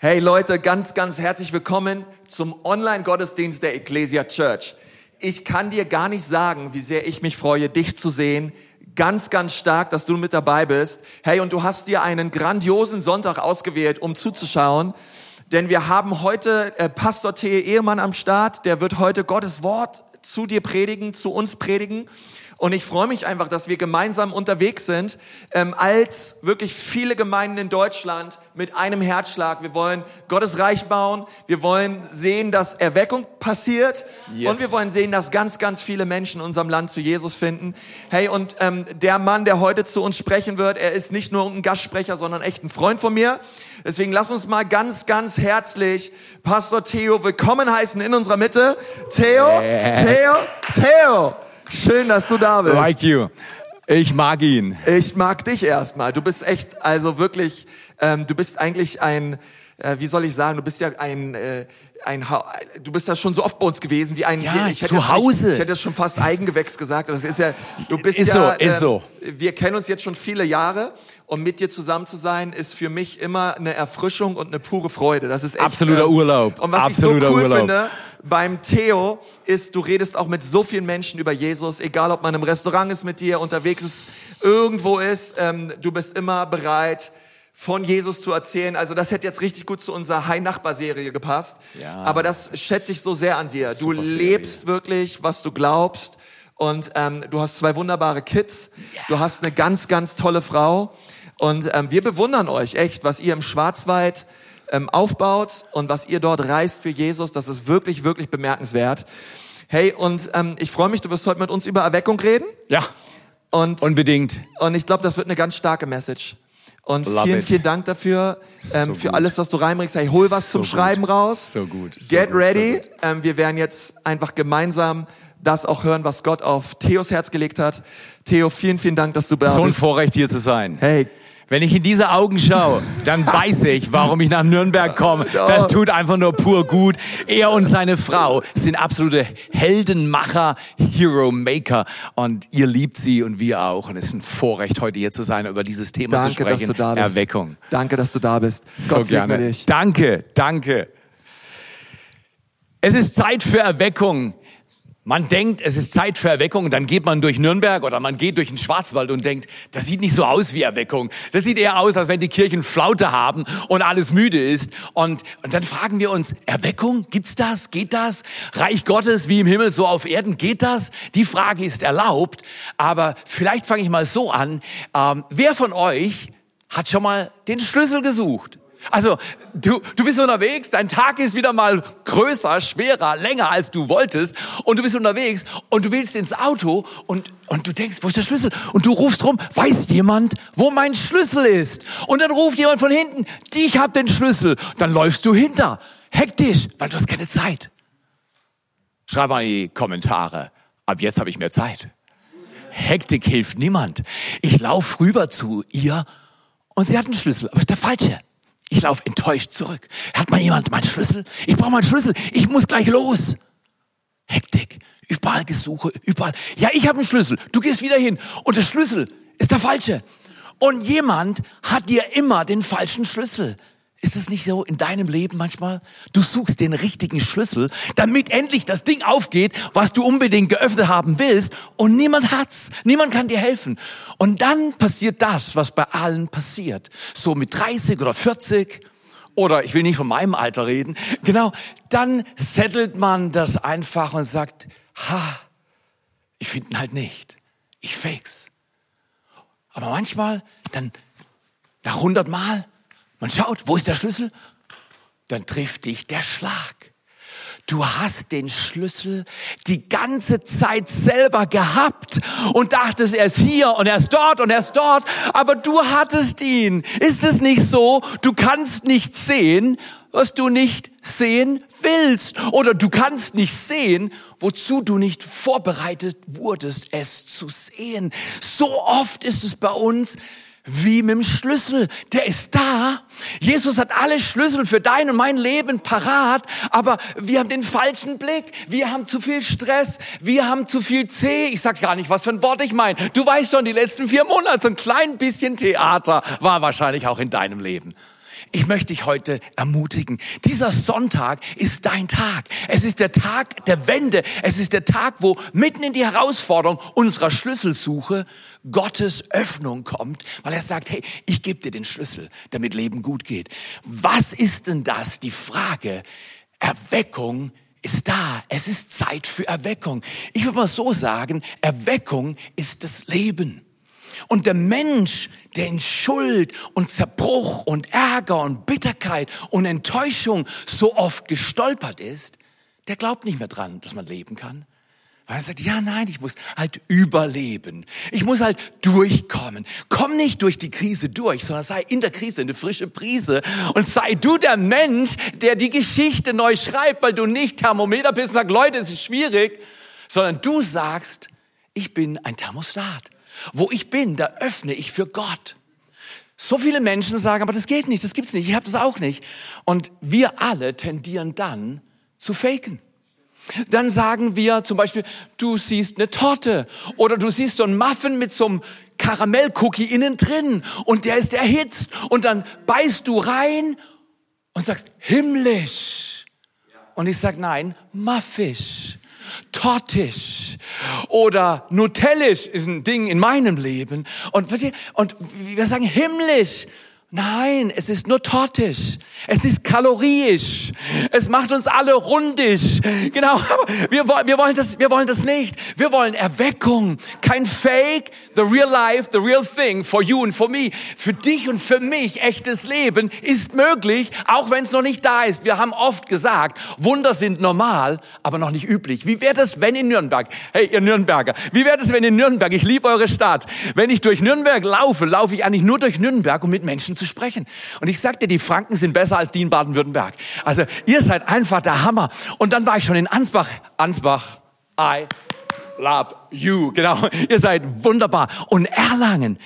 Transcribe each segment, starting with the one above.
Hey Leute, ganz, ganz herzlich willkommen zum Online-Gottesdienst der Ecclesia Church. Ich kann dir gar nicht sagen, wie sehr ich mich freue, dich zu sehen. Ganz, ganz stark, dass du mit dabei bist. Hey, und du hast dir einen grandiosen Sonntag ausgewählt, um zuzuschauen. Denn wir haben heute äh, Pastor T. Ehemann am Start. Der wird heute Gottes Wort zu dir predigen, zu uns predigen. Und ich freue mich einfach, dass wir gemeinsam unterwegs sind, ähm, als wirklich viele Gemeinden in Deutschland mit einem Herzschlag. Wir wollen Gottes Reich bauen. Wir wollen sehen, dass Erweckung passiert. Yes. Und wir wollen sehen, dass ganz, ganz viele Menschen in unserem Land zu Jesus finden. Hey, und ähm, der Mann, der heute zu uns sprechen wird, er ist nicht nur ein Gastsprecher, sondern echt ein Freund von mir. Deswegen lass uns mal ganz, ganz herzlich Pastor Theo willkommen heißen in unserer Mitte. Theo, yeah. Theo, Theo. Schön, dass du da bist. Like you. Ich mag ihn. Ich mag dich erstmal. Du bist echt, also wirklich, ähm, du bist eigentlich ein, äh, wie soll ich sagen, du bist ja ein, äh, ein ha du bist ja schon so oft bei uns gewesen wie ein ja, ich zu Hause. Nicht, ich hätte es schon fast Eigengewächs gesagt. Das ist ja, du bist ist ja, so, ist äh, so. Wir kennen uns jetzt schon viele Jahre und mit dir zusammen zu sein ist für mich immer eine Erfrischung und eine pure Freude. Das ist echt, absoluter äh, Urlaub. Und was absoluter ich so cool Urlaub. finde beim Theo ist, du redest auch mit so vielen Menschen über Jesus, egal ob man im Restaurant ist mit dir, unterwegs ist, irgendwo ist, ähm, du bist immer bereit von Jesus zu erzählen. Also das hätte jetzt richtig gut zu unserer High-Nachbar-Serie gepasst. Ja. Aber das schätze ich so sehr an dir. Du lebst wirklich, was du glaubst. Und ähm, du hast zwei wunderbare Kids. Ja. Du hast eine ganz, ganz tolle Frau. Und ähm, wir bewundern euch echt, was ihr im Schwarzwald ähm, aufbaut und was ihr dort reist für Jesus. Das ist wirklich, wirklich bemerkenswert. Hey, und ähm, ich freue mich, du wirst heute mit uns über Erweckung reden. Ja. Und, Unbedingt. Und ich glaube, das wird eine ganz starke Message. Und Love vielen, it. vielen Dank dafür, ähm, so für gut. alles, was du reinbringst. Hey, hol was so zum gut. Schreiben raus. So gut. So Get gut, ready. Ähm, wir werden jetzt einfach gemeinsam das auch hören, was Gott auf Theos Herz gelegt hat. Theo, vielen, vielen Dank, dass du da bist. So ein Vorrecht, hier zu sein. Hey, wenn ich in diese Augen schaue, dann weiß ich, warum ich nach Nürnberg komme. Das tut einfach nur pur gut. Er und seine Frau sind absolute Heldenmacher, Hero Maker und ihr liebt sie und wir auch. Und es ist ein Vorrecht, heute hier zu sein, über dieses Thema danke, zu sprechen. Dass du da bist. Erweckung. Danke, dass du da bist. So Gott gerne. Dich. Danke, danke. Es ist Zeit für Erweckung. Man denkt, es ist Zeit für Erweckung, dann geht man durch Nürnberg oder man geht durch den Schwarzwald und denkt, das sieht nicht so aus wie Erweckung. Das sieht eher aus, als wenn die Kirchen Flaute haben und alles müde ist. Und, und dann fragen wir uns, Erweckung, gibt's das? Geht das? Reich Gottes wie im Himmel, so auf Erden, geht das? Die Frage ist erlaubt. Aber vielleicht fange ich mal so an. Ähm, wer von euch hat schon mal den Schlüssel gesucht? Also du, du bist unterwegs, dein Tag ist wieder mal größer, schwerer, länger als du wolltest und du bist unterwegs und du willst ins Auto und, und du denkst, wo ist der Schlüssel? Und du rufst rum, weiß jemand, wo mein Schlüssel ist? Und dann ruft jemand von hinten, ich hab den Schlüssel. Dann läufst du hinter, hektisch, weil du hast keine Zeit. Schreib mal in die Kommentare, ab jetzt habe ich mehr Zeit. Hektik hilft niemand. Ich laufe rüber zu ihr und sie hat einen Schlüssel, aber ist der falsche. Ich laufe enttäuscht zurück. Hat mal jemand meinen Schlüssel? Ich brauche meinen Schlüssel. Ich muss gleich los. Hektik. Überall Gesuche, überall. Ja, ich habe einen Schlüssel. Du gehst wieder hin. Und der Schlüssel ist der falsche. Und jemand hat dir immer den falschen Schlüssel. Ist es nicht so in deinem Leben manchmal? Du suchst den richtigen Schlüssel, damit endlich das Ding aufgeht, was du unbedingt geöffnet haben willst und niemand hat's. Niemand kann dir helfen. Und dann passiert das, was bei allen passiert. So mit 30 oder 40 oder ich will nicht von meinem Alter reden. Genau, dann settelt man das einfach und sagt, ha, ich finde ihn halt nicht. Ich fakes. Aber manchmal, dann nach 100 Mal, man schaut, wo ist der Schlüssel? Dann trifft dich der Schlag. Du hast den Schlüssel die ganze Zeit selber gehabt und dachtest, er ist hier und er ist dort und er ist dort, aber du hattest ihn. Ist es nicht so? Du kannst nicht sehen, was du nicht sehen willst. Oder du kannst nicht sehen, wozu du nicht vorbereitet wurdest, es zu sehen. So oft ist es bei uns, wie mit dem Schlüssel. Der ist da. Jesus hat alle Schlüssel für dein und mein Leben parat, aber wir haben den falschen Blick. Wir haben zu viel Stress. Wir haben zu viel C. Ich sag gar nicht, was für ein Wort ich meine. Du weißt schon, die letzten vier Monate, so ein klein bisschen Theater war wahrscheinlich auch in deinem Leben. Ich möchte dich heute ermutigen. Dieser Sonntag ist dein Tag. Es ist der Tag der Wende. Es ist der Tag, wo mitten in die Herausforderung unserer Schlüsselsuche Gottes Öffnung kommt, weil er sagt, hey, ich gebe dir den Schlüssel, damit Leben gut geht. Was ist denn das? Die Frage, Erweckung ist da. Es ist Zeit für Erweckung. Ich würde mal so sagen, Erweckung ist das Leben. Und der Mensch, der in Schuld und Zerbruch und Ärger und Bitterkeit und Enttäuschung so oft gestolpert ist, der glaubt nicht mehr dran, dass man leben kann. Weil er sagt, ja, nein, ich muss halt überleben. Ich muss halt durchkommen. Komm nicht durch die Krise durch, sondern sei in der Krise eine frische Prise und sei du der Mensch, der die Geschichte neu schreibt, weil du nicht Thermometer bist und sagst, Leute, es ist schwierig, sondern du sagst, ich bin ein Thermostat. Wo ich bin, da öffne ich für Gott. So viele Menschen sagen, aber das geht nicht, das gibt's nicht, ich habe das auch nicht. Und wir alle tendieren dann zu faken. Dann sagen wir zum Beispiel, du siehst eine Torte oder du siehst so einen Muffin mit so einem Karamellcookie innen drin und der ist erhitzt und dann beißt du rein und sagst himmlisch. Und ich sag nein, muffisch, tortisch oder nutellisch ist ein Ding in meinem Leben und, und wir sagen himmlisch. Nein, es ist nur tortisch. Es ist kaloriisch. Es macht uns alle rundisch. Genau. Wir, wir, wollen das, wir wollen das nicht. Wir wollen Erweckung. Kein Fake. The real life, the real thing for you and for me. Für dich und für mich echtes Leben ist möglich, auch wenn es noch nicht da ist. Wir haben oft gesagt, Wunder sind normal, aber noch nicht üblich. Wie wäre das, wenn in Nürnberg, hey, ihr Nürnberger, wie wäre das, wenn in Nürnberg, ich liebe eure Stadt, wenn ich durch Nürnberg laufe, laufe ich eigentlich nur durch Nürnberg, um mit Menschen zu sprechen. Und ich sagte, die Franken sind besser als die in Baden-Württemberg. Also ihr seid einfach der Hammer. Und dann war ich schon in Ansbach. Ansbach, I love you. Genau, ihr seid wunderbar. Und Erlangen.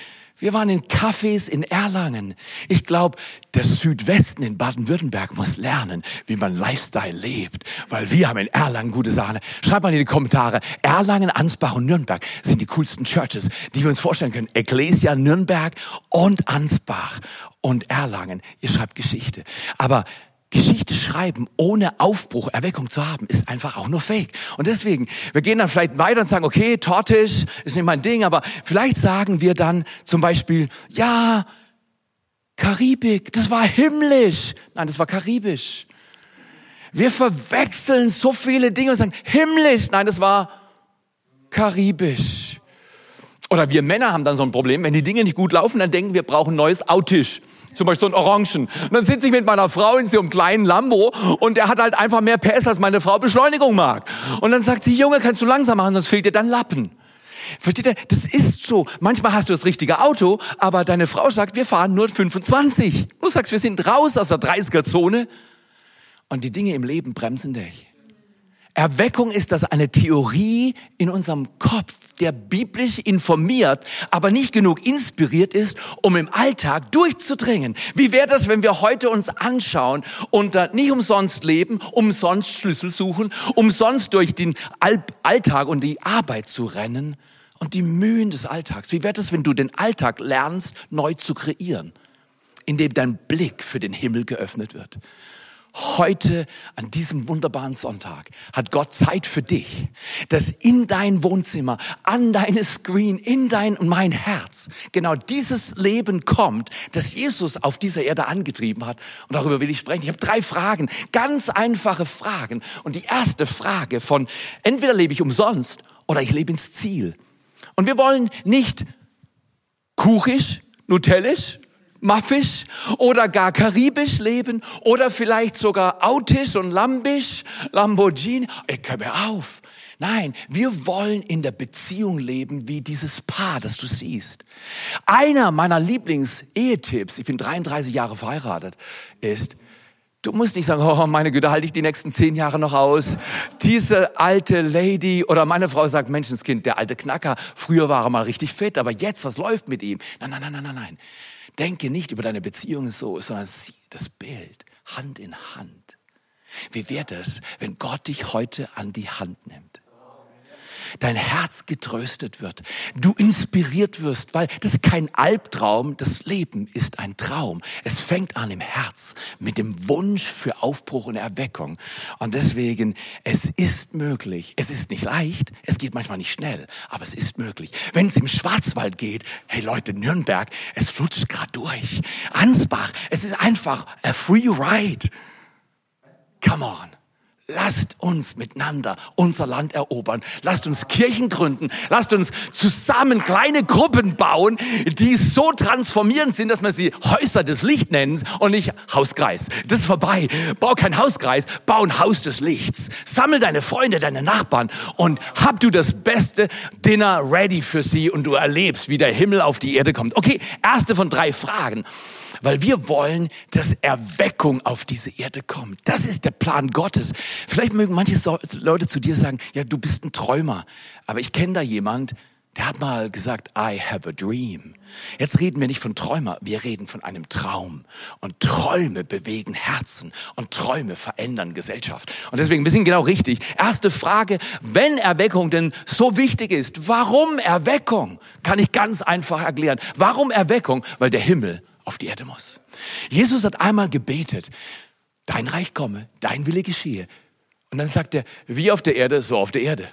Wir waren in Cafés in Erlangen. Ich glaube, der Südwesten in Baden-Württemberg muss lernen, wie man Lifestyle lebt, weil wir haben in Erlangen gute Sachen. Schreibt mal in die Kommentare. Erlangen, Ansbach und Nürnberg sind die coolsten Churches, die wir uns vorstellen können. Ecclesia Nürnberg und Ansbach und Erlangen. Ihr schreibt Geschichte. Aber Geschichte schreiben, ohne Aufbruch, Erweckung zu haben, ist einfach auch nur Fake. Und deswegen, wir gehen dann vielleicht weiter und sagen, okay, Tortisch ist nicht mein Ding, aber vielleicht sagen wir dann zum Beispiel, ja, Karibik, das war himmlisch. Nein, das war karibisch. Wir verwechseln so viele Dinge und sagen, himmlisch. Nein, das war karibisch. Oder wir Männer haben dann so ein Problem, wenn die Dinge nicht gut laufen, dann denken wir, brauchen neues Autisch zum Beispiel so ein Orangen. Und dann sitze ich mit meiner Frau in so einem kleinen Lambo und der hat halt einfach mehr PS, als meine Frau Beschleunigung mag. Und dann sagt sie, Junge, kannst du langsam machen, sonst fehlt dir dein Lappen. Versteht ihr? Das ist so. Manchmal hast du das richtige Auto, aber deine Frau sagt, wir fahren nur 25. Du sagst, wir sind raus aus der 30er-Zone. Und die Dinge im Leben bremsen dich. Erweckung ist das eine Theorie in unserem Kopf, der biblisch informiert, aber nicht genug inspiriert ist, um im Alltag durchzudringen. Wie wäre das, wenn wir heute uns anschauen und nicht umsonst leben, umsonst Schlüssel suchen, umsonst durch den Alltag und die Arbeit zu rennen und die Mühen des Alltags? Wie wäre das, wenn du den Alltag lernst, neu zu kreieren, indem dein Blick für den Himmel geöffnet wird? Heute, an diesem wunderbaren Sonntag, hat Gott Zeit für dich, dass in dein Wohnzimmer, an deine Screen, in dein und mein Herz genau dieses Leben kommt, das Jesus auf dieser Erde angetrieben hat. Und darüber will ich sprechen. Ich habe drei Fragen, ganz einfache Fragen. Und die erste Frage von, entweder lebe ich umsonst oder ich lebe ins Ziel. Und wir wollen nicht kuchisch, nutellisch, maffisch oder gar karibisch leben oder vielleicht sogar autisch und lambisch, Lamborghini. Ich hör auf. Nein, wir wollen in der Beziehung leben wie dieses Paar, das du siehst. Einer meiner Lieblings-Ehetipps, ich bin 33 Jahre verheiratet, ist, Du musst nicht sagen, oh meine Güte, halte ich die nächsten zehn Jahre noch aus. Diese alte Lady oder meine Frau sagt, Menschenskind, der alte Knacker, früher war er mal richtig fit, aber jetzt, was läuft mit ihm? Nein, nein, nein, nein, nein, nein. Denke nicht über deine Beziehung so, sondern sieh das Bild Hand in Hand. Wie wäre das, wenn Gott dich heute an die Hand nimmt? Dein Herz getröstet wird, du inspiriert wirst, weil das ist kein Albtraum, das Leben ist ein Traum. Es fängt an im Herz mit dem Wunsch für Aufbruch und Erweckung. Und deswegen, es ist möglich. Es ist nicht leicht, es geht manchmal nicht schnell, aber es ist möglich. Wenn es im Schwarzwald geht, hey Leute, Nürnberg, es flutscht gerade durch. Ansbach, es ist einfach a free ride. Come on. Lasst uns miteinander unser Land erobern. Lasst uns Kirchen gründen. Lasst uns zusammen kleine Gruppen bauen, die so transformierend sind, dass man sie Häuser des Lichts nennt und nicht Hauskreis. Das ist vorbei. Bau kein Hauskreis, bau ein Haus des Lichts. Sammel deine Freunde, deine Nachbarn und hab du das beste Dinner ready für sie und du erlebst, wie der Himmel auf die Erde kommt. Okay, erste von drei Fragen weil wir wollen, dass Erweckung auf diese Erde kommt. Das ist der Plan Gottes. Vielleicht mögen manche Leute zu dir sagen, ja, du bist ein Träumer. Aber ich kenne da jemand, der hat mal gesagt, I have a dream. Jetzt reden wir nicht von Träumer, wir reden von einem Traum. Und Träume bewegen Herzen und Träume verändern Gesellschaft. Und deswegen, wir sind genau richtig. Erste Frage, wenn Erweckung denn so wichtig ist, warum Erweckung? Kann ich ganz einfach erklären. Warum Erweckung? Weil der Himmel auf die Erde muss. Jesus hat einmal gebetet, dein Reich komme, dein Wille geschehe. Und dann sagt er, wie auf der Erde, so auf der Erde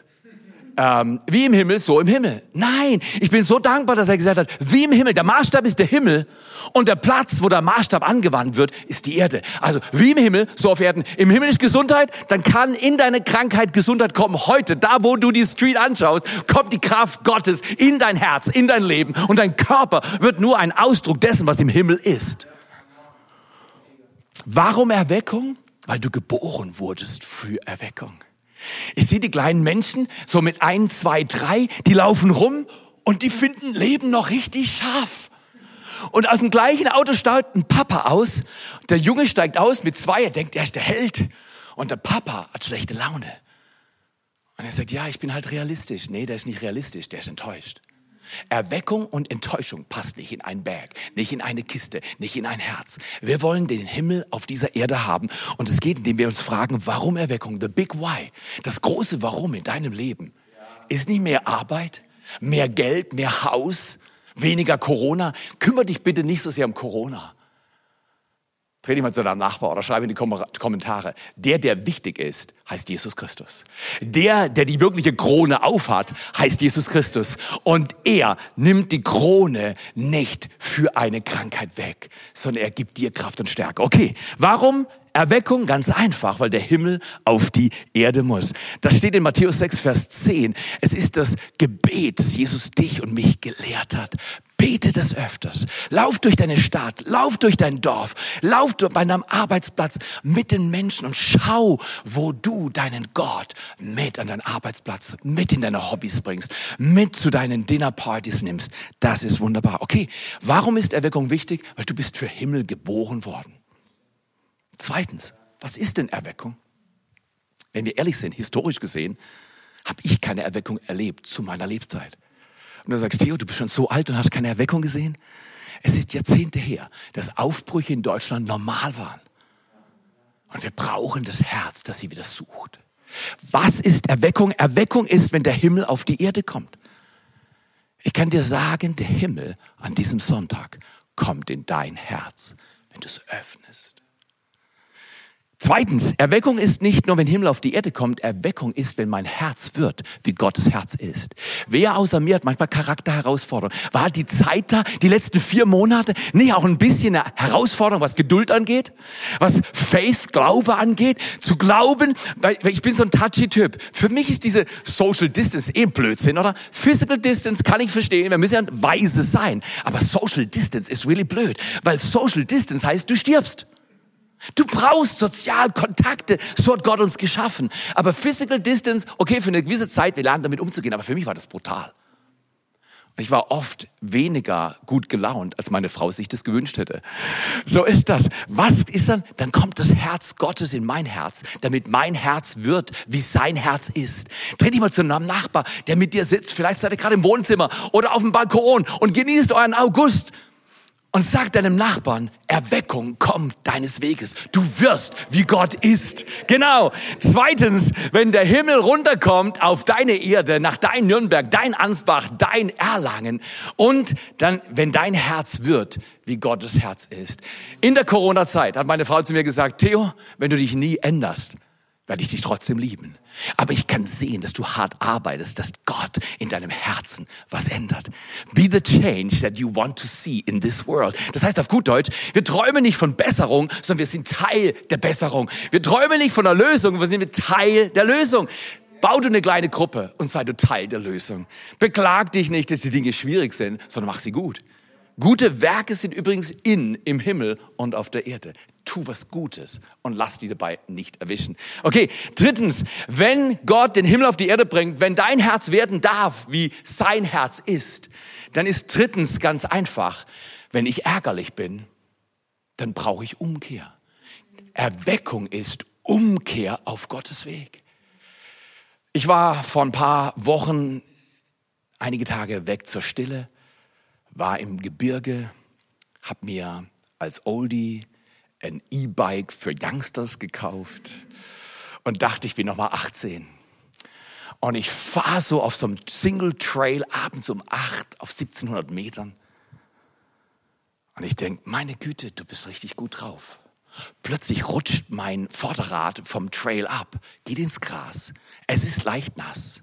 ähm, wie im Himmel, so im Himmel. Nein, ich bin so dankbar, dass er gesagt hat, wie im Himmel. Der Maßstab ist der Himmel und der Platz, wo der Maßstab angewandt wird, ist die Erde. Also wie im Himmel, so auf Erden. Im Himmel ist Gesundheit, dann kann in deine Krankheit Gesundheit kommen. Heute, da wo du die Street anschaust, kommt die Kraft Gottes in dein Herz, in dein Leben und dein Körper wird nur ein Ausdruck dessen, was im Himmel ist. Warum Erweckung? Weil du geboren wurdest für Erweckung. Ich sehe die kleinen Menschen, so mit ein, zwei, drei, die laufen rum und die finden Leben noch richtig scharf. Und aus dem gleichen Auto steigt ein Papa aus. Der Junge steigt aus mit zwei, er denkt, er ist der Held. Und der Papa hat schlechte Laune. Und er sagt, ja, ich bin halt realistisch. Nee, der ist nicht realistisch, der ist enttäuscht. Erweckung und Enttäuschung passt nicht in ein Berg, nicht in eine Kiste, nicht in ein Herz. Wir wollen den Himmel auf dieser Erde haben und es geht, indem wir uns fragen, warum Erweckung? The big why. Das große Warum in deinem Leben ist nicht mehr Arbeit, mehr Geld, mehr Haus, weniger Corona. Kümmer dich bitte nicht so sehr um Corona. Dich mal zu deinem Nachbar oder schreibe in die Kommentare. Der, der wichtig ist, heißt Jesus Christus. Der, der die wirkliche Krone aufhat, heißt Jesus Christus. Und er nimmt die Krone nicht für eine Krankheit weg, sondern er gibt dir Kraft und Stärke. Okay, warum Erweckung ganz einfach, weil der Himmel auf die Erde muss. Das steht in Matthäus 6, Vers 10. Es ist das Gebet, das Jesus dich und mich gelehrt hat. Bete das öfters. Lauf durch deine Stadt, lauf durch dein Dorf, lauf bei deinem Arbeitsplatz mit den Menschen und schau, wo du deinen Gott mit an deinen Arbeitsplatz, mit in deine Hobbys bringst, mit zu deinen Dinnerpartys nimmst. Das ist wunderbar. Okay, warum ist Erweckung wichtig? Weil du bist für Himmel geboren worden. Zweitens, was ist denn Erweckung? Wenn wir ehrlich sind, historisch gesehen, habe ich keine Erweckung erlebt zu meiner Lebzeit. Und du sagst, Theo, du bist schon so alt und hast keine Erweckung gesehen? Es ist Jahrzehnte her, dass Aufbrüche in Deutschland normal waren. Und wir brauchen das Herz, das sie wieder sucht. Was ist Erweckung? Erweckung ist, wenn der Himmel auf die Erde kommt. Ich kann dir sagen, der Himmel an diesem Sonntag kommt in dein Herz, wenn du es öffnest. Zweitens, Erweckung ist nicht nur, wenn Himmel auf die Erde kommt, Erweckung ist, wenn mein Herz wird, wie Gottes Herz ist. Wer außer mir hat manchmal Charakterherausforderungen? War die Zeit da, die letzten vier Monate, nicht auch ein bisschen eine Herausforderung, was Geduld angeht, was Faith, Glaube angeht, zu glauben, weil ich bin so ein touchy Typ. Für mich ist diese Social Distance eh Blödsinn, oder? Physical Distance kann ich verstehen, wir müssen ja weise sein, aber Social Distance ist really blöd, weil Social Distance heißt, du stirbst. Du brauchst Sozialkontakte, so hat Gott uns geschaffen. Aber Physical Distance, okay, für eine gewisse Zeit, wir lernen damit umzugehen, aber für mich war das brutal. Und ich war oft weniger gut gelaunt, als meine Frau sich das gewünscht hätte. So ist das. Was ist dann? Dann kommt das Herz Gottes in mein Herz, damit mein Herz wird, wie sein Herz ist. Dreh dich mal zu einem Nachbar, der mit dir sitzt. Vielleicht seid ihr gerade im Wohnzimmer oder auf dem Balkon und genießt euren August und sag deinem Nachbarn, Erweckung kommt deines Weges. Du wirst, wie Gott ist. Genau. Zweitens, wenn der Himmel runterkommt auf deine Erde, nach dein Nürnberg, dein Ansbach, dein Erlangen und dann, wenn dein Herz wird, wie Gottes Herz ist. In der Corona-Zeit hat meine Frau zu mir gesagt, Theo, wenn du dich nie änderst, werde ich dich trotzdem lieben. Aber ich kann sehen, dass du hart arbeitest, dass Gott in deinem Herzen was ändert. Be the change that you want to see in this world. Das heißt auf gut Deutsch, wir träumen nicht von Besserung, sondern wir sind Teil der Besserung. Wir träumen nicht von der Lösung, wir sind Teil der Lösung. Bau du eine kleine Gruppe und sei du Teil der Lösung. Beklag dich nicht, dass die Dinge schwierig sind, sondern mach sie gut. Gute Werke sind übrigens in, im Himmel und auf der Erde. Tu was Gutes und lass die dabei nicht erwischen. Okay, drittens, wenn Gott den Himmel auf die Erde bringt, wenn dein Herz werden darf, wie sein Herz ist, dann ist drittens ganz einfach, wenn ich ärgerlich bin, dann brauche ich Umkehr. Erweckung ist Umkehr auf Gottes Weg. Ich war vor ein paar Wochen einige Tage weg zur Stille war im Gebirge, habe mir als Oldie ein E-Bike für Youngsters gekauft und dachte, ich bin noch mal 18. Und ich fahre so auf so einem Single Trail abends um 8 auf 1700 Metern. Und ich denke, meine Güte, du bist richtig gut drauf. Plötzlich rutscht mein Vorderrad vom Trail ab, geht ins Gras. Es ist leicht nass.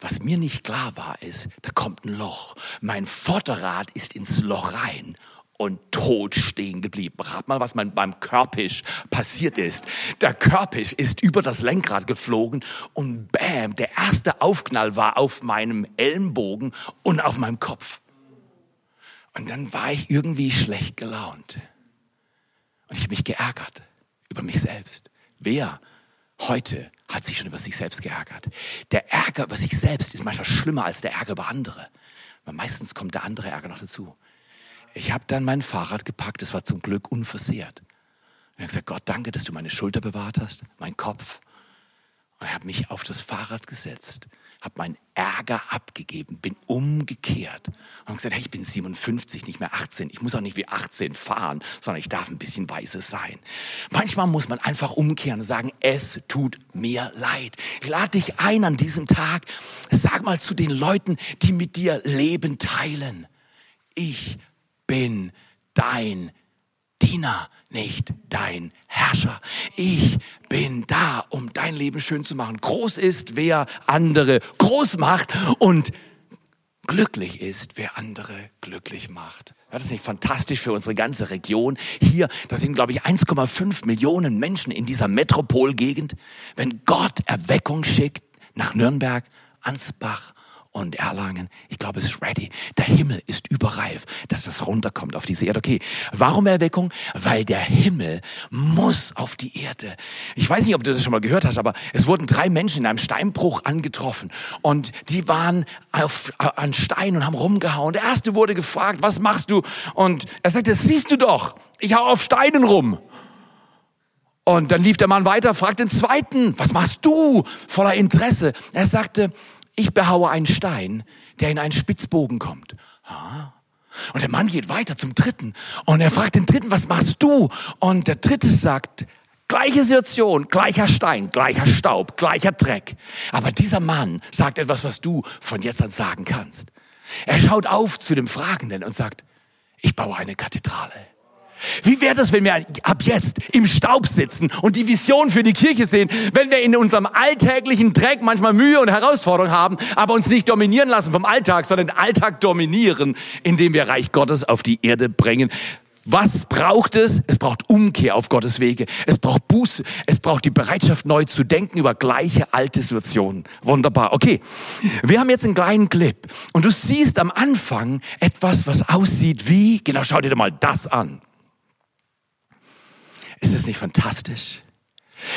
Was mir nicht klar war, ist, da kommt ein Loch. Mein Vorderrad ist ins Loch rein und tot stehen geblieben. Rat mal, was beim Körpisch passiert ist. Der Körpisch ist über das Lenkrad geflogen und bam, der erste Aufknall war auf meinem Ellenbogen und auf meinem Kopf. Und dann war ich irgendwie schlecht gelaunt. Und ich habe mich geärgert über mich selbst. Wer heute hat sich schon über sich selbst geärgert. Der Ärger über sich selbst ist manchmal schlimmer als der Ärger über andere. Weil meistens kommt der andere Ärger noch dazu. Ich habe dann mein Fahrrad gepackt, es war zum Glück unversehrt. Und ich habe gesagt, Gott, danke, dass du meine Schulter bewahrt hast, mein Kopf. Und ich habe mich auf das Fahrrad gesetzt habe meinen Ärger abgegeben, bin umgekehrt und gesagt, hey, ich bin 57, nicht mehr 18. Ich muss auch nicht wie 18 fahren, sondern ich darf ein bisschen weise sein. Manchmal muss man einfach umkehren und sagen, es tut mir leid. Ich lade dich ein an diesem Tag. Sag mal zu den Leuten, die mit dir Leben teilen. Ich bin dein Diener, nicht dein Herrscher. Ich bin da, um dein Leben schön zu machen. Groß ist, wer andere groß macht und glücklich ist, wer andere glücklich macht. Ja, das ist nicht fantastisch für unsere ganze Region. Hier, da sind, glaube ich, 1,5 Millionen Menschen in dieser Metropolgegend. Wenn Gott Erweckung schickt nach Nürnberg, Ansbach und Erlangen, ich glaube, es ist ready. Der Himmel ist überreif, dass das runterkommt auf diese Erde. Okay, warum Erweckung? Weil der Himmel muss auf die Erde. Ich weiß nicht, ob du das schon mal gehört hast, aber es wurden drei Menschen in einem Steinbruch angetroffen und die waren auf, an Stein und haben rumgehauen. Der erste wurde gefragt, was machst du? Und er sagte, siehst du doch, ich hau auf Steinen rum. Und dann lief der Mann weiter, fragt den zweiten, was machst du? Voller Interesse. Er sagte, ich behaue einen Stein, der in einen Spitzbogen kommt. Und der Mann geht weiter zum dritten und er fragt den dritten, was machst du? Und der dritte sagt, gleiche Situation, gleicher Stein, gleicher Staub, gleicher Dreck. Aber dieser Mann sagt etwas, was du von jetzt an sagen kannst. Er schaut auf zu dem Fragenden und sagt, ich baue eine Kathedrale. Wie wäre das, wenn wir ab jetzt im Staub sitzen und die Vision für die Kirche sehen, wenn wir in unserem alltäglichen Dreck manchmal Mühe und Herausforderung haben, aber uns nicht dominieren lassen vom Alltag, sondern den Alltag dominieren, indem wir Reich Gottes auf die Erde bringen. Was braucht es? Es braucht Umkehr auf Gottes Wege. Es braucht Buße. Es braucht die Bereitschaft, neu zu denken über gleiche alte Situationen. Wunderbar. Okay. Wir haben jetzt einen kleinen Clip. Und du siehst am Anfang etwas, was aussieht wie, genau, schau dir mal das an. Ist es nicht fantastisch?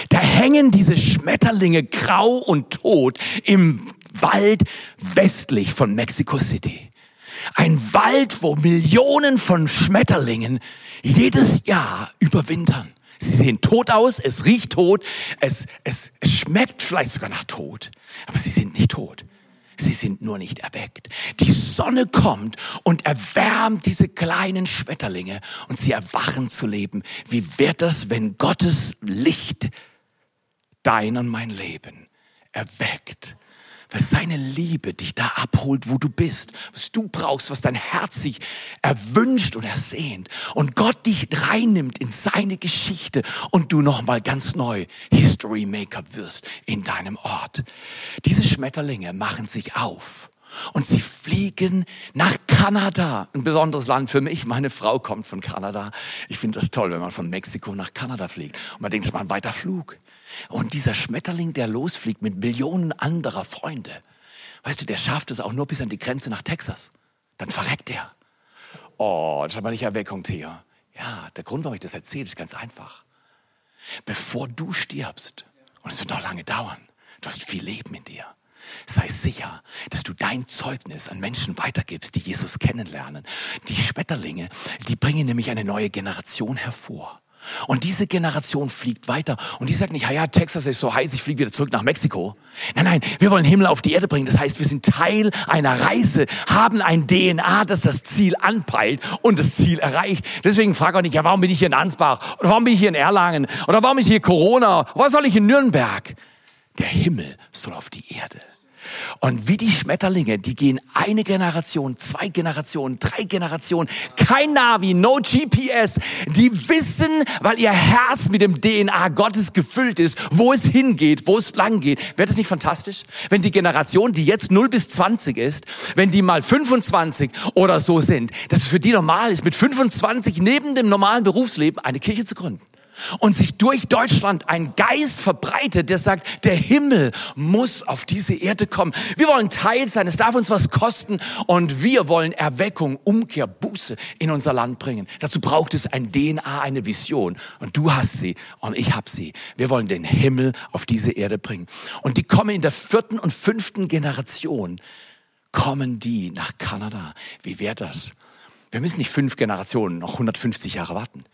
Da hängen diese Schmetterlinge grau und tot im Wald westlich von Mexico City. Ein Wald, wo Millionen von Schmetterlingen jedes Jahr überwintern. Sie sehen tot aus, es riecht tot, es, es, es schmeckt vielleicht sogar nach Tod, aber sie sind nicht tot. Sie sind nur nicht erweckt. Die Sonne kommt und erwärmt diese kleinen Schmetterlinge und sie erwachen zu leben. Wie wird das, wenn Gottes Licht dein und mein Leben erweckt? weil seine Liebe dich da abholt, wo du bist, was du brauchst, was dein Herz sich erwünscht und ersehnt und Gott dich reinnimmt in seine Geschichte und du nochmal ganz neu History Maker wirst in deinem Ort. Diese Schmetterlinge machen sich auf und sie fliegen nach Kanada. Ein besonderes Land für mich. Meine Frau kommt von Kanada. Ich finde das toll, wenn man von Mexiko nach Kanada fliegt. Und man denkt, das war ein weiter Flug. Und dieser Schmetterling, der losfliegt mit Millionen anderer Freunde, weißt du, der schafft es auch nur bis an die Grenze nach Texas. Dann verreckt er. Oh, das ist aber nicht Erweckung, Theo. Ja, der Grund, warum ich das erzähle, ist ganz einfach. Bevor du stirbst, und es wird noch lange dauern, du hast viel Leben in dir, sei sicher, dass du dein Zeugnis an Menschen weitergibst, die Jesus kennenlernen. Die Schmetterlinge, die bringen nämlich eine neue Generation hervor. Und diese Generation fliegt weiter und die sagt nicht, ja, ja, Texas ist so heiß, ich fliege wieder zurück nach Mexiko. Nein, nein, wir wollen Himmel auf die Erde bringen. Das heißt, wir sind Teil einer Reise, haben ein DNA, das das Ziel anpeilt und das Ziel erreicht. Deswegen frage ich nicht, ja, warum bin ich hier in Ansbach? Oder warum bin ich hier in Erlangen? Oder warum ist hier Corona? Was soll ich in Nürnberg? Der Himmel soll auf die Erde. Und wie die Schmetterlinge, die gehen eine Generation, zwei Generationen, drei Generationen, kein Navi, no GPS. Die wissen, weil ihr Herz mit dem DNA Gottes gefüllt ist, wo es hingeht, wo es lang geht. Wäre das nicht fantastisch? Wenn die Generation, die jetzt 0 bis 20 ist, wenn die mal 25 oder so sind, dass es für die normal ist, mit 25 neben dem normalen Berufsleben eine Kirche zu gründen und sich durch Deutschland ein Geist verbreitet, der sagt, der Himmel muss auf diese Erde kommen. Wir wollen Teil sein, es darf uns was kosten und wir wollen Erweckung, Umkehr, Buße in unser Land bringen. Dazu braucht es ein DNA, eine Vision und du hast sie und ich habe sie. Wir wollen den Himmel auf diese Erde bringen. Und die kommen in der vierten und fünften Generation, kommen die nach Kanada. Wie wäre das? Wir müssen nicht fünf Generationen, noch 150 Jahre warten.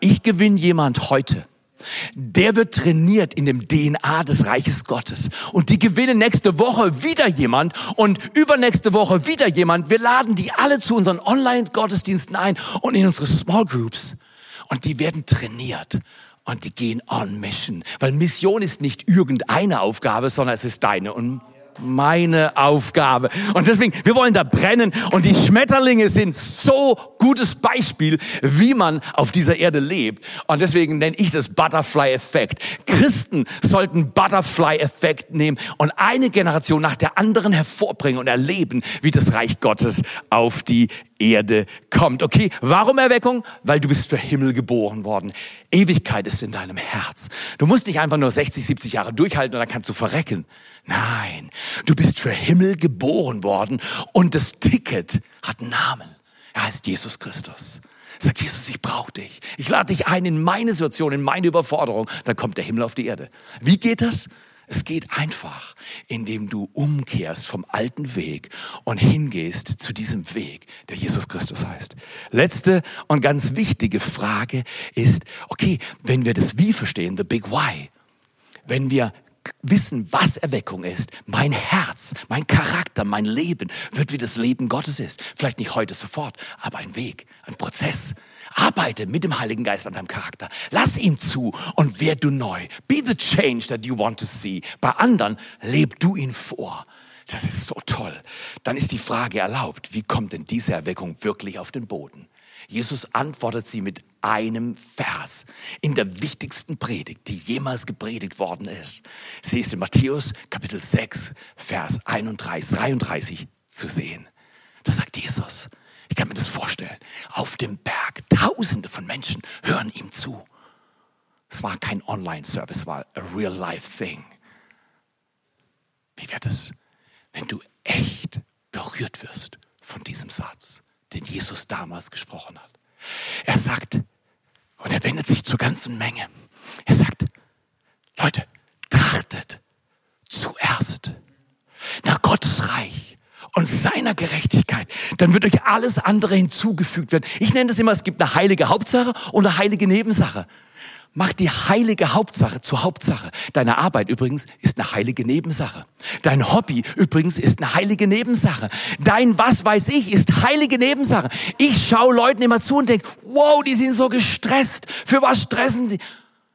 Ich gewinne jemand heute. Der wird trainiert in dem DNA des Reiches Gottes. Und die gewinnen nächste Woche wieder jemand und übernächste Woche wieder jemand. Wir laden die alle zu unseren Online-Gottesdiensten ein und in unsere Small Groups. Und die werden trainiert und die gehen on Mission. Weil Mission ist nicht irgendeine Aufgabe, sondern es ist deine und meine Aufgabe. Und deswegen, wir wollen da brennen. Und die Schmetterlinge sind so gutes Beispiel, wie man auf dieser Erde lebt. Und deswegen nenne ich das Butterfly-Effekt. Christen sollten Butterfly-Effekt nehmen und eine Generation nach der anderen hervorbringen und erleben, wie das Reich Gottes auf die Erde kommt. Okay, warum Erweckung? Weil du bist für Himmel geboren worden. Ewigkeit ist in deinem Herz. Du musst nicht einfach nur 60, 70 Jahre durchhalten und dann kannst du verrecken. Nein, du bist für Himmel geboren worden und das Ticket hat einen Namen. Er heißt Jesus Christus. Sag Jesus, ich brauche dich. Ich lade dich ein in meine Situation, in meine Überforderung. Dann kommt der Himmel auf die Erde. Wie geht das? Es geht einfach, indem du umkehrst vom alten Weg und hingehst zu diesem Weg, der Jesus Christus heißt. Letzte und ganz wichtige Frage ist, okay, wenn wir das Wie verstehen, the big why, wenn wir wissen, was Erweckung ist, mein Herz, mein Charakter, mein Leben wird wie das Leben Gottes ist. Vielleicht nicht heute sofort, aber ein Weg, ein Prozess, Arbeite mit dem Heiligen Geist an deinem Charakter. Lass ihn zu und werd du neu. Be the change that you want to see. Bei anderen leb du ihn vor. Das ist so toll. Dann ist die Frage erlaubt, wie kommt denn diese Erweckung wirklich auf den Boden? Jesus antwortet sie mit einem Vers in der wichtigsten Predigt, die jemals gepredigt worden ist. Sie ist in Matthäus Kapitel 6, Vers 31, 33 zu sehen. Das sagt Jesus. Ich kann mir das vorstellen. Auf dem Berg, tausende von Menschen hören ihm zu. Es war kein Online-Service, es war a real-life-Thing. Wie wird es, wenn du echt berührt wirst von diesem Satz, den Jesus damals gesprochen hat? Er sagt, und er wendet sich zur ganzen Menge. Er sagt, Leute, trachtet zuerst nach Gottes Reich und seiner Gerechtigkeit, dann wird euch alles andere hinzugefügt werden. Ich nenne das immer, es gibt eine heilige Hauptsache und eine heilige Nebensache. Mach die heilige Hauptsache zur Hauptsache. Deine Arbeit übrigens ist eine heilige Nebensache. Dein Hobby übrigens ist eine heilige Nebensache. Dein was weiß ich ist heilige Nebensache. Ich schaue Leuten immer zu und denke, wow, die sind so gestresst. Für was stressen die?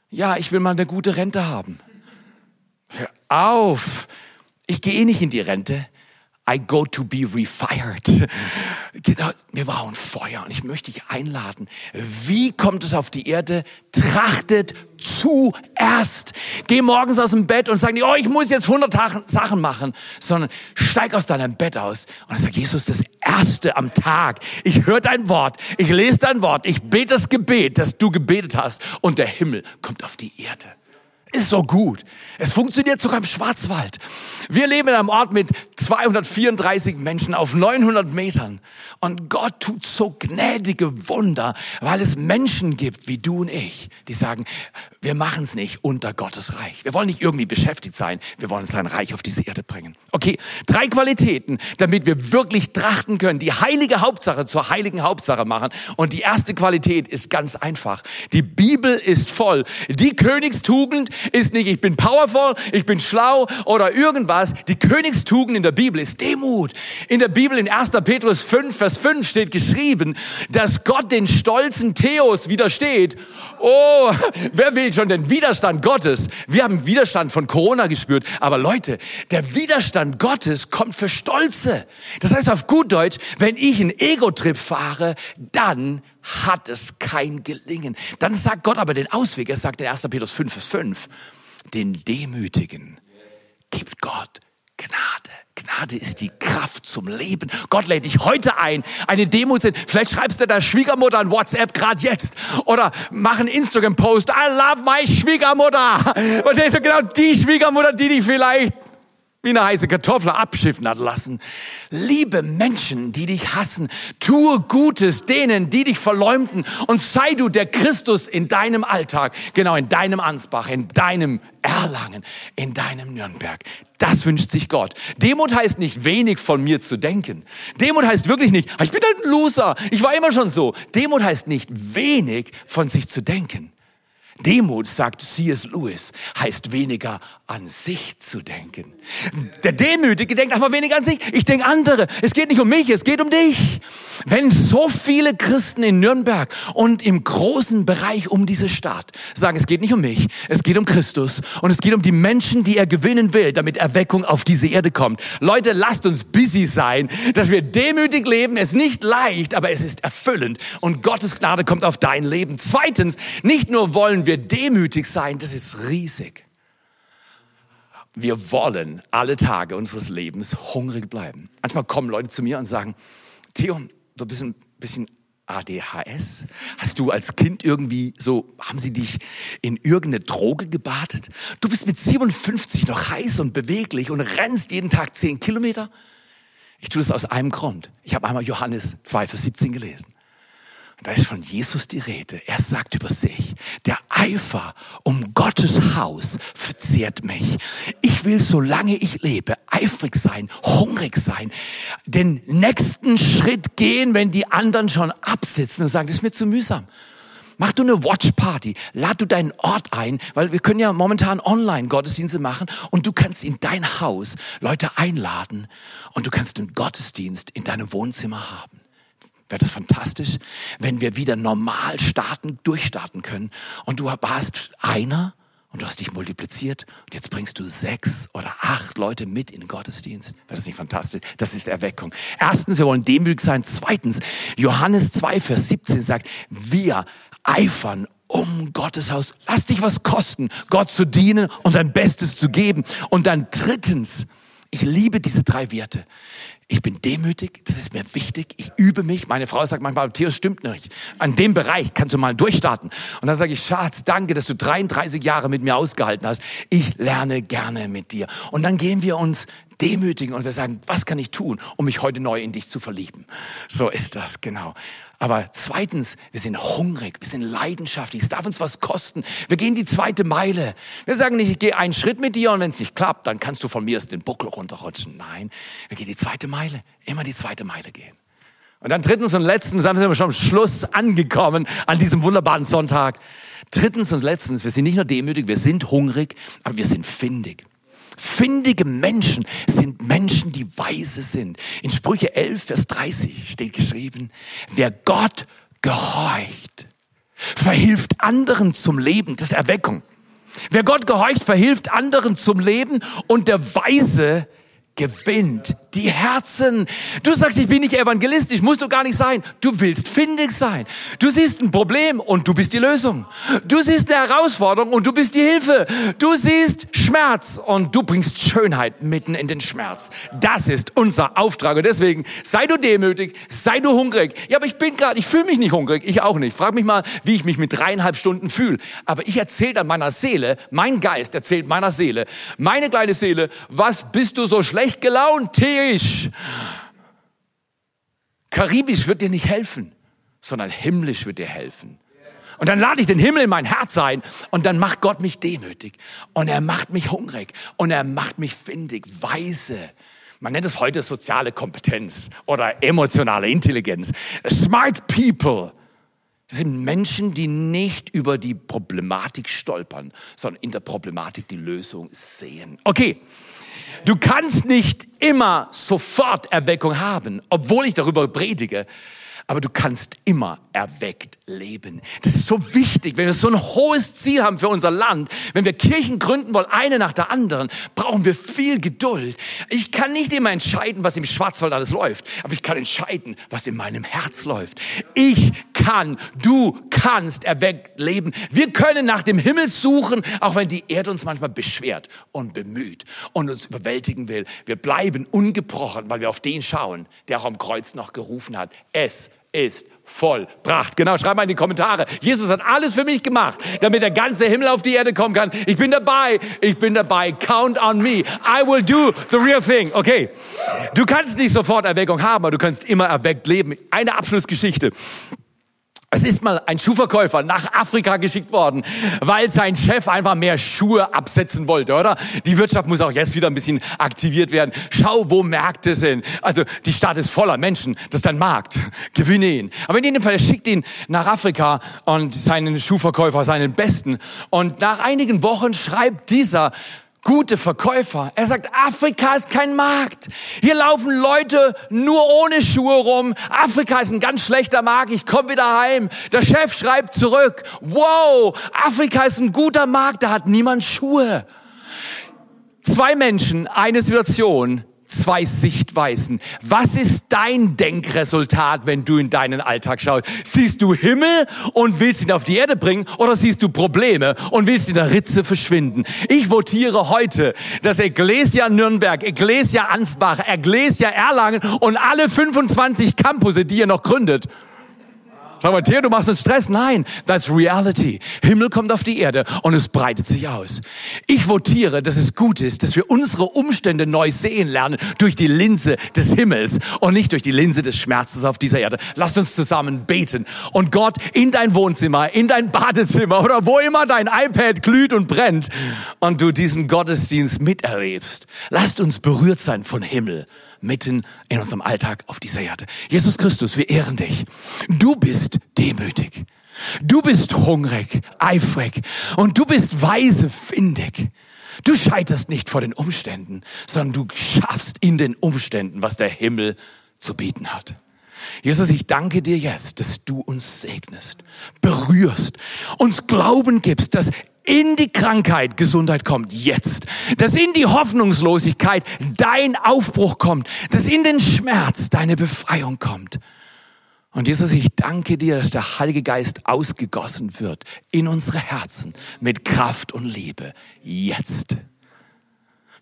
Ja, ich will mal eine gute Rente haben. Hör auf. Ich gehe eh nicht in die Rente. I go to be refired. Genau, wir brauchen Feuer und ich möchte dich einladen. Wie kommt es auf die Erde? Trachtet zuerst. Geh morgens aus dem Bett und sag nicht, oh, ich muss jetzt 100 Sachen machen, sondern steig aus deinem Bett aus und sag, Jesus, das Erste am Tag. Ich höre dein Wort, ich lese dein Wort, ich bete das Gebet, das du gebetet hast und der Himmel kommt auf die Erde. Ist so gut. Es funktioniert sogar im Schwarzwald. Wir leben in einem Ort mit 234 Menschen auf 900 Metern. Und Gott tut so gnädige Wunder, weil es Menschen gibt wie du und ich, die sagen, wir machen es nicht unter Gottes Reich. Wir wollen nicht irgendwie beschäftigt sein. Wir wollen sein Reich auf diese Erde bringen. Okay, drei Qualitäten, damit wir wirklich trachten können, die heilige Hauptsache zur heiligen Hauptsache machen. Und die erste Qualität ist ganz einfach. Die Bibel ist voll. Die Königstugend ist nicht, ich bin powerful, ich bin schlau oder irgendwas. Die Königstugend in der Bibel ist Demut. In der Bibel in 1. Petrus 5, Vers 5 steht geschrieben, dass Gott den stolzen Theos widersteht. Oh, wer will schon den Widerstand Gottes? Wir haben Widerstand von Corona gespürt. Aber Leute, der Widerstand Gottes kommt für Stolze. Das heißt auf gut Deutsch, wenn ich einen Ego-Trip fahre, dann hat es kein Gelingen. Dann sagt Gott aber den Ausweg. Er sagt in 1. Petrus 5, Vers 5, den Demütigen gibt Gott Gnade. Gnade ist die Kraft zum Leben. Gott lädt dich heute ein, eine Demo zu Vielleicht schreibst du der Schwiegermutter ein WhatsApp gerade jetzt oder mach einen Instagram-Post. I love my Schwiegermutter. Und ist genau die Schwiegermutter, die dich vielleicht wie eine heiße Kartoffel abschiffen hat lassen. Liebe Menschen, die dich hassen, tue Gutes denen, die dich verleumden und sei du der Christus in deinem Alltag, genau in deinem Ansbach, in deinem Erlangen, in deinem Nürnberg. Das wünscht sich Gott. Demut heißt nicht wenig von mir zu denken. Demut heißt wirklich nicht, ich bin halt ein Loser, ich war immer schon so. Demut heißt nicht wenig von sich zu denken. Demut, sagt C.S. Lewis, heißt weniger an sich zu denken. Der Demütige denkt einfach weniger an sich. Ich denke andere. Es geht nicht um mich, es geht um dich. Wenn so viele Christen in Nürnberg und im großen Bereich um diese Stadt sagen, es geht nicht um mich, es geht um Christus und es geht um die Menschen, die er gewinnen will, damit Erweckung auf diese Erde kommt. Leute, lasst uns busy sein, dass wir demütig leben. Es ist nicht leicht, aber es ist erfüllend und Gottes Gnade kommt auf dein Leben. Zweitens, nicht nur wollen wir demütig sein, das ist riesig. Wir wollen alle Tage unseres Lebens hungrig bleiben. Manchmal kommen Leute zu mir und sagen, Theo, du bist ein bisschen ADHS? Hast du als Kind irgendwie so, haben sie dich in irgendeine Droge gebadet? Du bist mit 57 noch heiß und beweglich und rennst jeden Tag 10 Kilometer? Ich tue das aus einem Grund. Ich habe einmal Johannes 2, Vers 17 gelesen. Da ist von Jesus die Rede. Er sagt über sich, der Eifer um Gottes Haus verzehrt mich. Ich will, solange ich lebe, eifrig sein, hungrig sein, den nächsten Schritt gehen, wenn die anderen schon absitzen und sagen, das ist mir zu mühsam. Mach du eine Watchparty, lad du deinen Ort ein, weil wir können ja momentan online Gottesdienste machen und du kannst in dein Haus Leute einladen und du kannst einen Gottesdienst in deinem Wohnzimmer haben. Wäre das fantastisch, wenn wir wieder normal starten, durchstarten können. Und du warst einer und du hast dich multipliziert und jetzt bringst du sechs oder acht Leute mit in den Gottesdienst. Wäre das nicht fantastisch? Das ist Erweckung. Erstens, wir wollen demütig sein. Zweitens, Johannes 2, Vers 17 sagt, wir eifern um Gottes Haus. Lass dich was kosten, Gott zu dienen und dein Bestes zu geben. Und dann drittens, ich liebe diese drei Werte. Ich bin demütig, das ist mir wichtig. Ich übe mich. Meine Frau sagt manchmal, Theo, stimmt nicht. An dem Bereich kannst du mal durchstarten. Und dann sage ich, Schatz, danke, dass du 33 Jahre mit mir ausgehalten hast. Ich lerne gerne mit dir. Und dann gehen wir uns demütigen und wir sagen, was kann ich tun, um mich heute neu in dich zu verlieben? So ist das, genau. Aber zweitens, wir sind hungrig, wir sind leidenschaftlich, es darf uns was kosten. Wir gehen die zweite Meile. Wir sagen nicht, ich gehe einen Schritt mit dir und wenn es nicht klappt, dann kannst du von mir aus den Buckel runterrutschen. Nein, wir gehen die zweite Meile, immer die zweite Meile gehen. Und dann drittens und letztens, dann sind wir schon am Schluss angekommen an diesem wunderbaren Sonntag. Drittens und letztens, wir sind nicht nur demütig, wir sind hungrig, aber wir sind findig. Findige Menschen sind Menschen, die weise sind. In Sprüche 11, Vers 30 steht geschrieben, wer Gott gehorcht, verhilft anderen zum Leben, das ist Erweckung. Wer Gott gehorcht, verhilft anderen zum Leben und der Weise gewinnt die Herzen. Du sagst, ich bin nicht evangelistisch, musst du gar nicht sein. Du willst findig sein. Du siehst ein Problem und du bist die Lösung. Du siehst eine Herausforderung und du bist die Hilfe. Du siehst Schmerz und du bringst Schönheit mitten in den Schmerz. Das ist unser Auftrag und deswegen sei du demütig, sei du hungrig. Ja, aber ich bin gerade, ich fühle mich nicht hungrig, ich auch nicht. Frag mich mal, wie ich mich mit dreieinhalb Stunden fühle. Aber ich erzähle dann meiner Seele, mein Geist erzählt meiner Seele, meine kleine Seele, was bist du so schlecht gelaunt, Theo? Karibisch. Karibisch wird dir nicht helfen, sondern himmlisch wird dir helfen. Und dann lade ich den Himmel in mein Herz ein und dann macht Gott mich demütig und er macht mich hungrig und er macht mich findig, weise. Man nennt es heute soziale Kompetenz oder emotionale Intelligenz. Smart people. Das sind Menschen, die nicht über die Problematik stolpern, sondern in der Problematik die Lösung sehen. Okay, Du kannst nicht immer sofort Erweckung haben, obwohl ich darüber predige. Aber du kannst immer erweckt leben. Das ist so wichtig, wenn wir so ein hohes Ziel haben für unser Land, wenn wir Kirchen gründen wollen, eine nach der anderen, brauchen wir viel Geduld. Ich kann nicht immer entscheiden, was im Schwarzwald alles läuft, aber ich kann entscheiden, was in meinem Herz läuft. Ich kann, du kannst erweckt leben. Wir können nach dem Himmel suchen, auch wenn die Erde uns manchmal beschwert und bemüht und uns überwältigen will. Wir bleiben ungebrochen, weil wir auf den schauen, der auch am Kreuz noch gerufen hat. Es ist vollbracht. Genau, schreib mal in die Kommentare. Jesus hat alles für mich gemacht, damit der ganze Himmel auf die Erde kommen kann. Ich bin dabei, ich bin dabei. Count on me. I will do the real thing. Okay. Du kannst nicht sofort Erweckung haben, aber du kannst immer erweckt leben. Eine Abschlussgeschichte. Es ist mal ein Schuhverkäufer nach Afrika geschickt worden, weil sein Chef einfach mehr Schuhe absetzen wollte, oder? Die Wirtschaft muss auch jetzt wieder ein bisschen aktiviert werden. Schau, wo Märkte sind. Also die Stadt ist voller Menschen. Das ist ein Markt. Gewinne ihn. Aber in jedem Fall, er schickt ihn nach Afrika und seinen Schuhverkäufer, seinen Besten. Und nach einigen Wochen schreibt dieser gute Verkäufer. Er sagt, Afrika ist kein Markt. Hier laufen Leute nur ohne Schuhe rum. Afrika ist ein ganz schlechter Markt. Ich komme wieder heim. Der Chef schreibt zurück, wow, Afrika ist ein guter Markt. Da hat niemand Schuhe. Zwei Menschen, eine Situation zwei Sichtweisen. Was ist dein Denkresultat, wenn du in deinen Alltag schaust? Siehst du Himmel und willst ihn auf die Erde bringen oder siehst du Probleme und willst in der Ritze verschwinden? Ich votiere heute, dass Ecclesia Nürnberg, Ecclesia Ansbach, Ecclesia Erlangen und alle 25 Campusse, die ihr noch gründet, Sag mal, Theo, du machst uns Stress. Nein, that's reality. Himmel kommt auf die Erde und es breitet sich aus. Ich votiere, dass es gut ist, dass wir unsere Umstände neu sehen lernen durch die Linse des Himmels und nicht durch die Linse des Schmerzes auf dieser Erde. Lasst uns zusammen beten und Gott in dein Wohnzimmer, in dein Badezimmer oder wo immer dein iPad glüht und brennt und du diesen Gottesdienst miterlebst. Lasst uns berührt sein von Himmel mitten in unserem Alltag auf dieser Erde. Jesus Christus, wir ehren dich. Du bist demütig. Du bist hungrig, eifrig und du bist weise, findig. Du scheiterst nicht vor den Umständen, sondern du schaffst in den Umständen, was der Himmel zu bieten hat. Jesus, ich danke dir jetzt, dass du uns segnest, berührst, uns Glauben gibst, dass in die Krankheit Gesundheit kommt jetzt, dass in die Hoffnungslosigkeit dein Aufbruch kommt, dass in den Schmerz deine Befreiung kommt. Und Jesus, ich danke dir, dass der Heilige Geist ausgegossen wird in unsere Herzen mit Kraft und Liebe jetzt.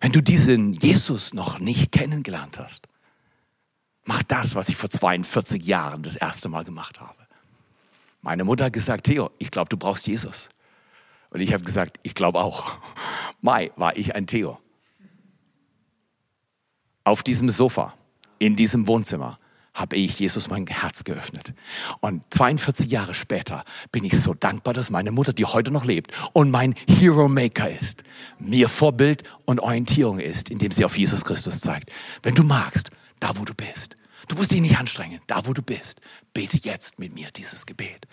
Wenn du diesen Jesus noch nicht kennengelernt hast, mach das, was ich vor 42 Jahren das erste Mal gemacht habe. Meine Mutter hat gesagt, Theo, ich glaube, du brauchst Jesus. Und ich habe gesagt, ich glaube auch. Mai war ich ein Theo. Auf diesem Sofa, in diesem Wohnzimmer, habe ich Jesus mein Herz geöffnet. Und 42 Jahre später bin ich so dankbar, dass meine Mutter, die heute noch lebt und mein Hero Maker ist, mir Vorbild und Orientierung ist, indem sie auf Jesus Christus zeigt. Wenn du magst, da wo du bist, Du musst dich nicht anstrengen. Da, wo du bist, bete jetzt mit mir dieses Gebet.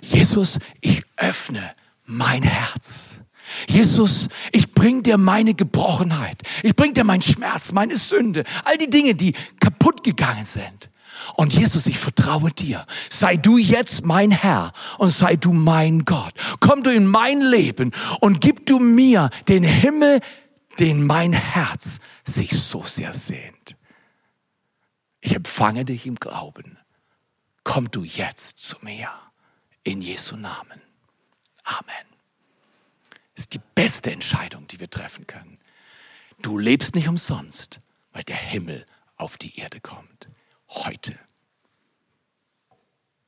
Jesus, ich öffne mein Herz. Jesus, ich bring dir meine Gebrochenheit. Ich bring dir meinen Schmerz, meine Sünde, all die Dinge, die kaputt gegangen sind. Und Jesus, ich vertraue dir. Sei du jetzt mein Herr und sei du mein Gott. Komm du in mein Leben und gib du mir den Himmel, den mein Herz sich so sehr sehnt. Ich empfange dich im Glauben. Komm du jetzt zu mir. In Jesu Namen. Amen. Das ist die beste Entscheidung, die wir treffen können. Du lebst nicht umsonst, weil der Himmel auf die Erde kommt.